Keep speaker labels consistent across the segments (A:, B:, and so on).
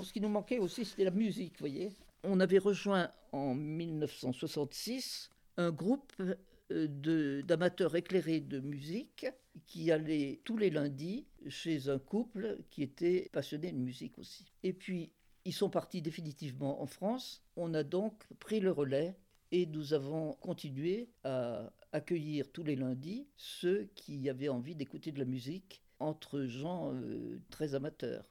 A: Ce qui nous manquait aussi, c'était la musique, vous voyez. On avait rejoint en 1966 un groupe euh, d'amateurs éclairés de musique qui allaient tous les lundis chez un couple qui était passionné de musique aussi. Et puis, ils sont partis définitivement en France. On a donc pris le relais et nous avons continué à accueillir tous les lundis ceux qui avaient envie d'écouter de la musique entre gens euh, très amateurs.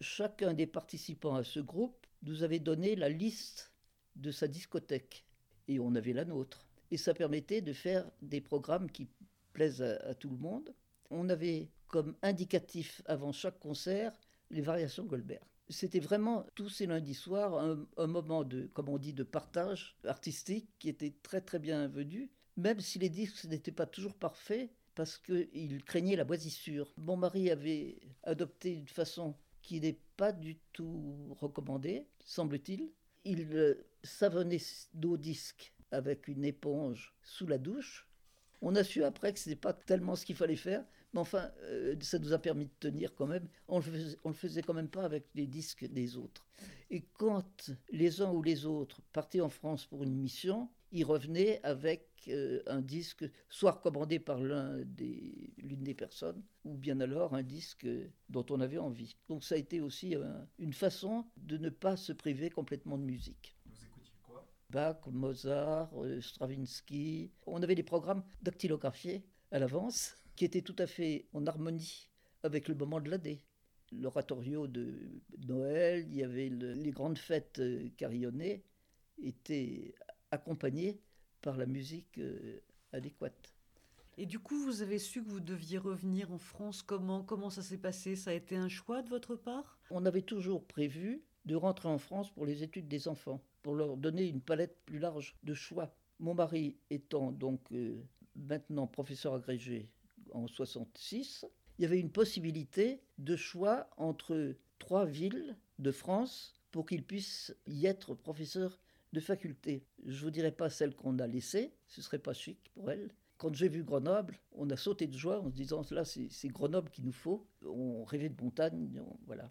A: Chacun des participants à ce groupe nous avait donné la liste de sa discothèque et on avait la nôtre. Et ça permettait de faire des programmes qui plaisent à, tout le monde. On avait comme indicatif avant chaque concert les variations Goldberg. C'était vraiment tous ces lundis soirs un, moment de, comme on dit, de partage artistique qui était très très bienvenu, même si les disques n'étaient pas toujours parfaits parce qu'il craignait la moisissure. Mon mari avait adopté une façon qui n'est pas du tout recommandée, semble-t-il. Il euh, savonnait nos disques avec une éponge sous la douche. On a su après que ce n'était pas tellement ce qu'il fallait faire, mais enfin, euh, ça nous a permis de tenir quand même. On ne le, faisait quand même pas avec les disques des autres. Et quand les uns ou les autres partaient en France pour une mission, ils revenaient avec euh, un disque soit recommandé par l'une des, des personnes, ou bien alors un disque dont on avait envie. Donc ça a été aussi euh, une façon de ne pas se priver complètement de musique. Bach, Mozart, euh, Stravinsky. On avait des programmes dactylographiés à l'avance qui étaient tout à fait en harmonie avec le moment de l'année. L'oratorio de Noël, il y avait les grandes fêtes carillonnées, étaient accompagnées par la musique euh, adéquate.
B: Et du coup, vous avez su que vous deviez revenir en France. Comment, comment ça s'est passé? Ça a été un choix de votre part?
A: On avait toujours prévu de rentrer en France pour les études des enfants pour leur donner une palette plus large de choix. Mon mari étant donc euh, maintenant professeur agrégé en 66, il y avait une possibilité de choix entre trois villes de France pour qu'il puisse y être professeur de faculté. Je vous dirai pas celle qu'on a laissée, ce serait pas chic pour elle. Quand j'ai vu Grenoble, on a sauté de joie en se disant là c'est Grenoble qu'il nous faut. On rêvait de montagne, voilà.